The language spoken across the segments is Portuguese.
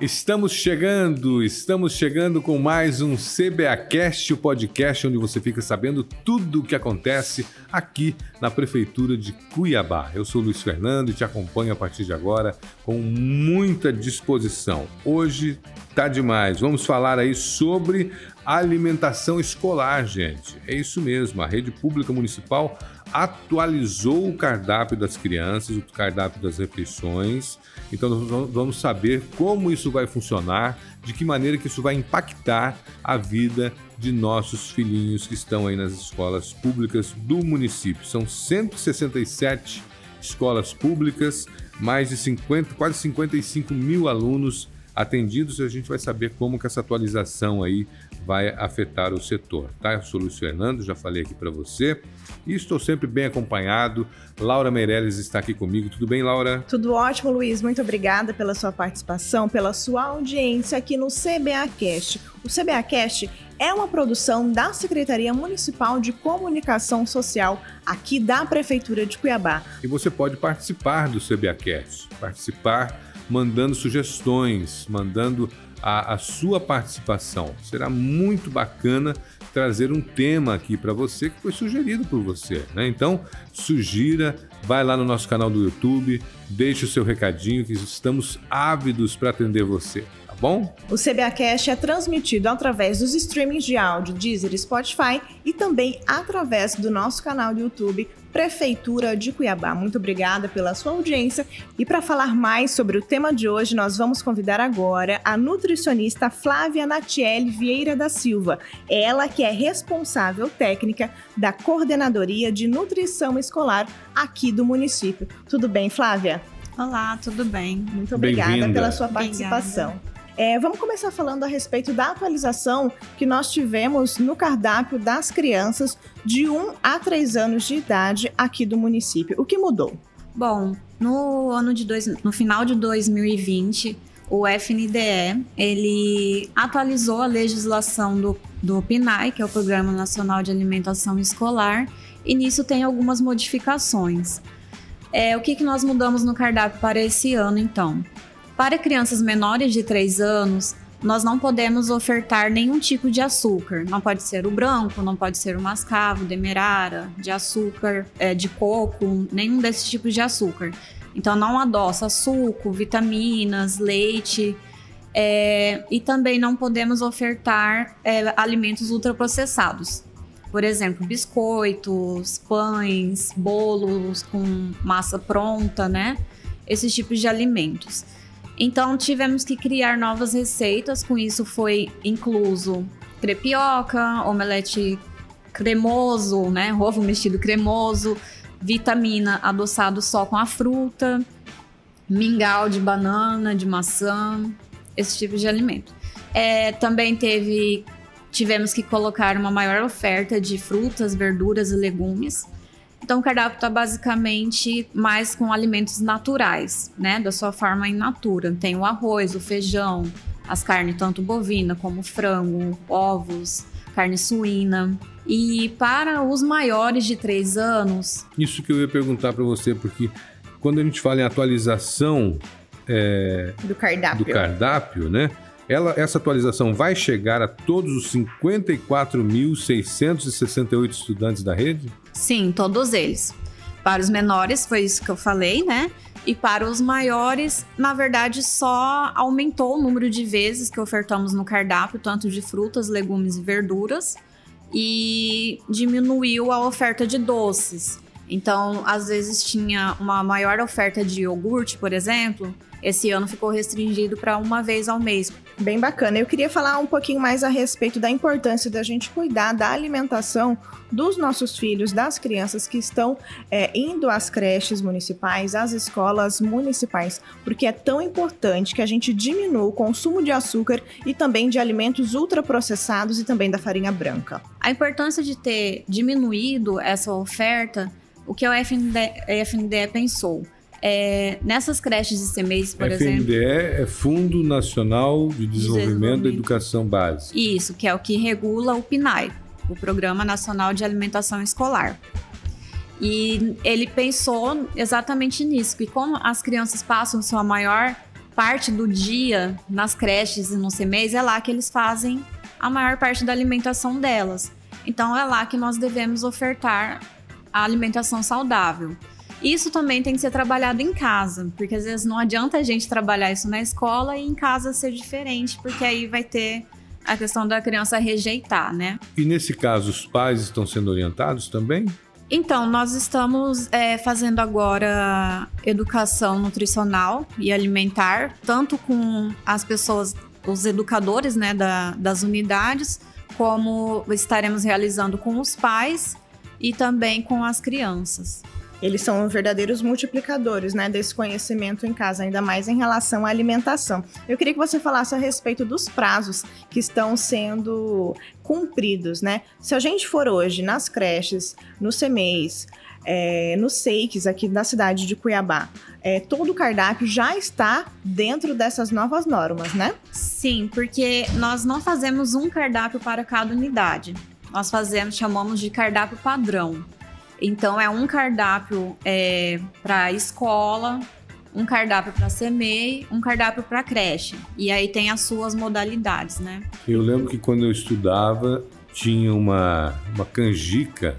Estamos chegando, estamos chegando com mais um CBAcast, o podcast onde você fica sabendo tudo o que acontece aqui na Prefeitura de Cuiabá. Eu sou Luiz Fernando e te acompanho a partir de agora com muita disposição. Hoje tá demais, vamos falar aí sobre alimentação escolar, gente. É isso mesmo, a rede pública municipal atualizou o cardápio das crianças, o cardápio das refeições. Então nós vamos saber como isso vai funcionar, de que maneira que isso vai impactar a vida de nossos filhinhos que estão aí nas escolas públicas do município. São 167 escolas públicas, mais de 50, quase 55 mil alunos atendidos e a gente vai saber como que essa atualização aí vai afetar o setor, tá? Eu sou Luiz Fernando, já falei aqui para você e estou sempre bem acompanhado. Laura Meirelles está aqui comigo. Tudo bem, Laura? Tudo ótimo, Luiz. Muito obrigada pela sua participação, pela sua audiência aqui no CBAcast. O CBAcast é uma produção da Secretaria Municipal de Comunicação Social aqui da Prefeitura de Cuiabá. E você pode participar do CBAcast, participar mandando sugestões, mandando a, a sua participação. Será muito bacana trazer um tema aqui para você que foi sugerido por você. Né? Então, sugira, vai lá no nosso canal do YouTube, deixe o seu recadinho que estamos ávidos para atender você tá bom? O CBAcast é transmitido através dos streamings de áudio Deezer Spotify e também através do nosso canal do YouTube Prefeitura de Cuiabá. Muito obrigada pela sua audiência e para falar mais sobre o tema de hoje, nós vamos convidar agora a nutricionista Flávia Natiele Vieira da Silva. Ela que é responsável técnica da Coordenadoria de Nutrição Escolar aqui do município. Tudo bem, Flávia? Olá, tudo bem? Muito obrigada pela sua participação. Obrigada. É, vamos começar falando a respeito da atualização que nós tivemos no cardápio das crianças de 1 a 3 anos de idade aqui do município. O que mudou? Bom, no ano de dois, no final de 2020, o FNDE ele atualizou a legislação do, do PNAE, que é o Programa Nacional de Alimentação Escolar, e nisso tem algumas modificações. É, o que, que nós mudamos no cardápio para esse ano, então? Para crianças menores de 3 anos, nós não podemos ofertar nenhum tipo de açúcar. Não pode ser o branco, não pode ser o mascavo, demerara, de açúcar, é, de coco, nenhum desses tipos de açúcar. Então não adoça suco, vitaminas, leite. É, e também não podemos ofertar é, alimentos ultraprocessados. Por exemplo, biscoitos, pães, bolos com massa pronta, né? Esses tipos de alimentos. Então tivemos que criar novas receitas, com isso foi incluso crepioca, omelete cremoso, né, ovo mexido cremoso, vitamina adoçado só com a fruta, mingau de banana, de maçã, esse tipo de alimento. É, também teve tivemos que colocar uma maior oferta de frutas, verduras e legumes então, o cardápio está basicamente mais com alimentos naturais, né? Da sua forma in natura. Tem o arroz, o feijão, as carnes, tanto bovina como frango, ovos, carne suína. E para os maiores de 3 anos. Isso que eu ia perguntar para você, porque quando a gente fala em atualização é, do cardápio, do cardápio né? Ela, essa atualização vai chegar a todos os 54.668 estudantes da rede? Sim, todos eles. Para os menores, foi isso que eu falei, né? E para os maiores, na verdade, só aumentou o número de vezes que ofertamos no cardápio, tanto de frutas, legumes e verduras, e diminuiu a oferta de doces. Então, às vezes tinha uma maior oferta de iogurte, por exemplo, esse ano ficou restringido para uma vez ao mês. Bem bacana. Eu queria falar um pouquinho mais a respeito da importância da gente cuidar da alimentação dos nossos filhos, das crianças que estão é, indo às creches municipais, às escolas municipais, porque é tão importante que a gente diminua o consumo de açúcar e também de alimentos ultraprocessados e também da farinha branca. A importância de ter diminuído essa oferta, o que o FNDE, FNDE pensou? É, nessas creches de CMEs, por FNDE exemplo. FNDE é Fundo Nacional de Desenvolvimento da Educação Básica. Isso, que é o que regula o PNAE, o Programa Nacional de Alimentação Escolar. E ele pensou exatamente nisso, que como as crianças passam sua maior parte do dia nas creches e nos CMEs, é lá que eles fazem a maior parte da alimentação delas. Então é lá que nós devemos ofertar a alimentação saudável. Isso também tem que ser trabalhado em casa, porque às vezes não adianta a gente trabalhar isso na escola e em casa ser diferente, porque aí vai ter a questão da criança rejeitar, né? E nesse caso, os pais estão sendo orientados também? Então, nós estamos é, fazendo agora educação nutricional e alimentar, tanto com as pessoas, os educadores né, da, das unidades, como estaremos realizando com os pais e também com as crianças. Eles são verdadeiros multiplicadores, né, desse conhecimento em casa, ainda mais em relação à alimentação. Eu queria que você falasse a respeito dos prazos que estão sendo cumpridos, né? Se a gente for hoje nas creches, nos CMEs, é, nos SEICs aqui na cidade de Cuiabá, é, todo o cardápio já está dentro dessas novas normas, né? Sim, porque nós não fazemos um cardápio para cada unidade. Nós fazemos, chamamos de cardápio padrão. Então é um cardápio é, para escola, um cardápio para CMEI, um cardápio para creche. E aí tem as suas modalidades, né? Eu lembro que quando eu estudava tinha uma, uma canjica.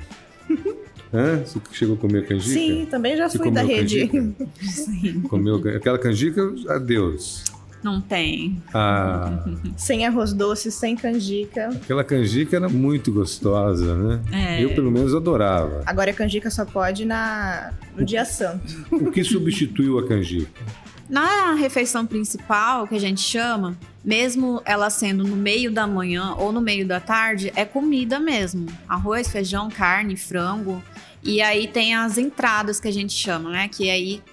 Hã? Você chegou a comer canjica? Sim, também já Você fui da rede. Sim. Comeu aquela canjica, adeus. Não tem. Ah, sem arroz doce, sem canjica. aquela canjica era muito gostosa, né? É. Eu, pelo menos, adorava. Agora a canjica só pode na, no dia santo. O que substituiu a canjica? Na refeição principal, que a gente chama, mesmo ela sendo no meio da manhã ou no meio da tarde, é comida mesmo. Arroz, feijão, carne, frango. E aí tem as entradas que a gente chama, né? Que aí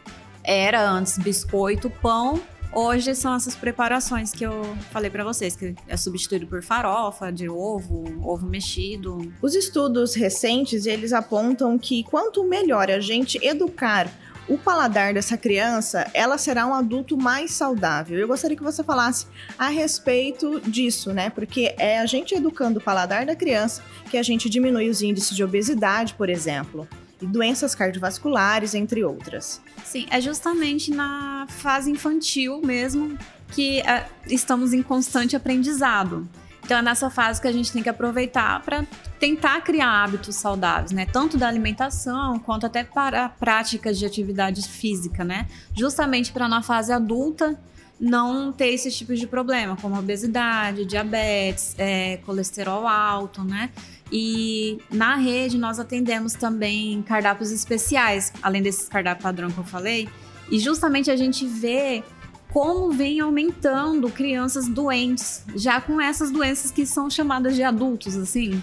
era antes biscoito, pão. Hoje são essas preparações que eu falei pra vocês, que é substituído por farofa, de ovo, ovo mexido. Os estudos recentes, eles apontam que quanto melhor a gente educar o paladar dessa criança, ela será um adulto mais saudável. Eu gostaria que você falasse a respeito disso, né? Porque é a gente educando o paladar da criança que a gente diminui os índices de obesidade, por exemplo, e doenças cardiovasculares, entre outras. Sim, é justamente na fase infantil mesmo que é, estamos em constante aprendizado. Então é nessa fase que a gente tem que aproveitar para tentar criar hábitos saudáveis, né? Tanto da alimentação quanto até para práticas de atividade física, né? Justamente para na fase adulta não ter esses tipos de problema, como obesidade, diabetes, é, colesterol alto, né? E na rede nós atendemos também cardápios especiais, além desses cardápios padrão que eu falei. E justamente a gente vê como vem aumentando crianças doentes, já com essas doenças que são chamadas de adultos, assim.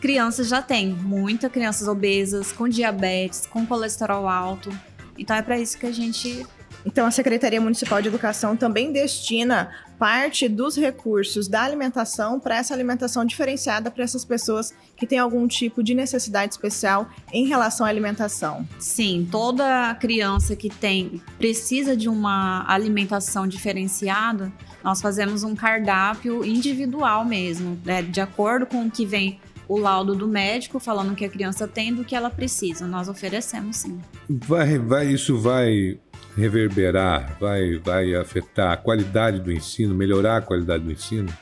Crianças já tem, muitas crianças obesas, com diabetes, com colesterol alto. Então é para isso que a gente Então, a Secretaria Municipal de Educação também destina parte dos recursos da alimentação para essa alimentação diferenciada para essas pessoas que têm algum tipo de necessidade especial em relação à alimentação. Sim, toda criança que tem precisa de uma alimentação diferenciada, nós fazemos um cardápio individual mesmo, né, de acordo com o que vem o laudo do médico falando que a criança tem do que ela precisa. Nós oferecemos sim. Vai, vai, isso vai reverberar, vai, vai afetar a qualidade do ensino, melhorar a qualidade do ensino?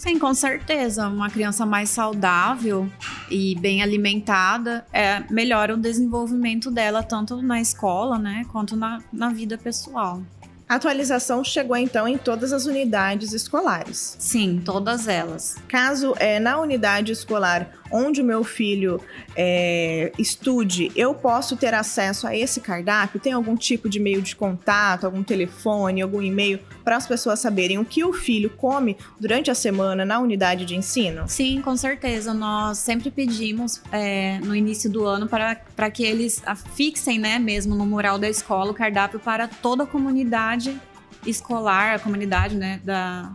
Sim, com certeza. Uma criança mais saudável e bem alimentada é, melhora o desenvolvimento dela, tanto na escola, né, quanto na, na vida pessoal. A atualização chegou então em todas as unidades escolares. Sim, todas elas. Caso é, na unidade escolar onde o meu filho é, estude, eu posso ter acesso a esse cardápio? Tem algum tipo de meio de contato, algum telefone, algum e-mail para as pessoas saberem o que o filho come durante a semana na unidade de ensino? Sim, com certeza. Nós sempre pedimos é, no início do ano para que eles fixem, né, mesmo no mural da escola, o cardápio para toda a comunidade escolar, a comunidade, né, da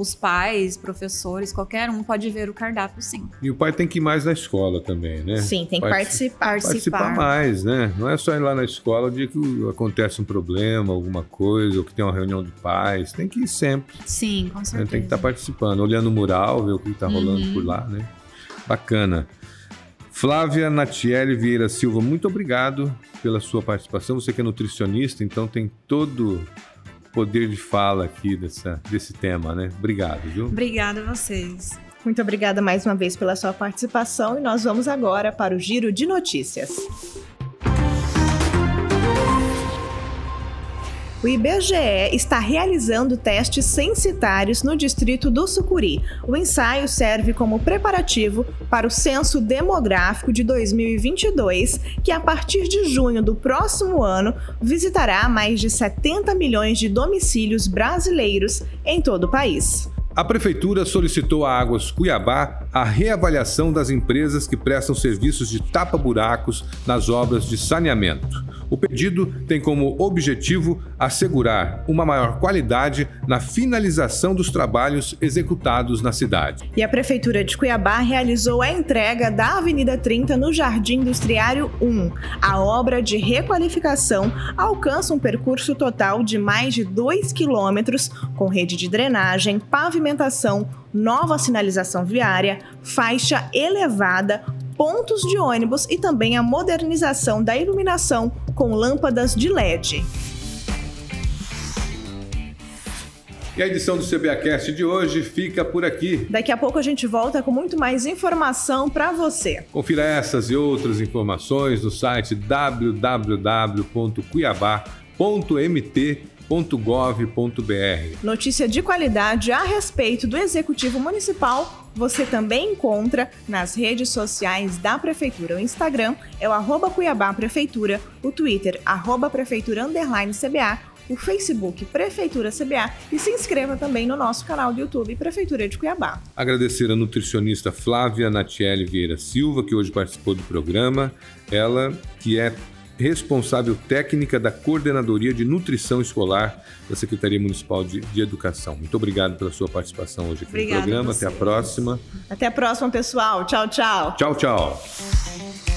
os pais, professores, qualquer um pode ver o cardápio, sim. E o pai tem que ir mais na escola também, né? Sim, tem que Partici- participar. Participar mais, né? Não é só ir lá na escola o dia que acontece um problema, alguma coisa, ou que tem uma reunião de pais. Tem que ir sempre. Sim, com né? certeza. Tem que estar participando, olhando o mural, ver o que está rolando Uhum. por lá, né? Bacana. Flávia Natiele Vieira Silva, muito obrigado pela sua participação. Você que é nutricionista, então tem todo poder de fala aqui dessa, desse tema, né? Obrigado, viu? Obrigada a vocês. Muito obrigada mais uma vez pela sua participação e nós vamos agora para o giro de notícias. O IBGE está realizando testes censitários no distrito do Sucuri. O ensaio serve como preparativo para o censo demográfico de 2022, que a partir de junho do próximo ano visitará mais de 70 milhões de domicílios brasileiros em todo o país. A Prefeitura solicitou à Águas Cuiabá a reavaliação das empresas que prestam serviços de tapa-buracos nas obras de saneamento. O pedido tem como objetivo assegurar uma maior qualidade na finalização dos trabalhos executados na cidade. E a Prefeitura de Cuiabá realizou a entrega da Avenida 30 no Jardim Industriário 1. A obra de requalificação alcança um percurso total de mais de 2 quilômetros, com rede de drenagem, pavimentação, nova sinalização viária, faixa elevada, pontos de ônibus e também a modernização da iluminação com lâmpadas de LED. E a edição do CBAcast de hoje fica por aqui. Daqui a pouco a gente volta com muito mais informação para você. Confira essas e outras informações no site www.cuiabá.mt.com www.gov.br. Notícia de qualidade a respeito do Executivo Municipal você também encontra nas redes sociais da Prefeitura. O Instagram é o arroba Cuiabá Prefeitura, o Twitter, arroba Prefeitura Underline CBA, o Facebook Prefeitura CBA e se inscreva também no nosso canal do YouTube Prefeitura de Cuiabá. Agradecer a nutricionista Flávia Natiele Vieira Silva, que hoje participou do programa. Ela que é responsável técnica da Coordenadoria de Nutrição Escolar da Secretaria Municipal de, de Educação. Muito obrigado pela sua participação hoje aqui Obrigada no programa. Até a próxima. Até a próxima, pessoal. Tchau, tchau. Tchau, tchau.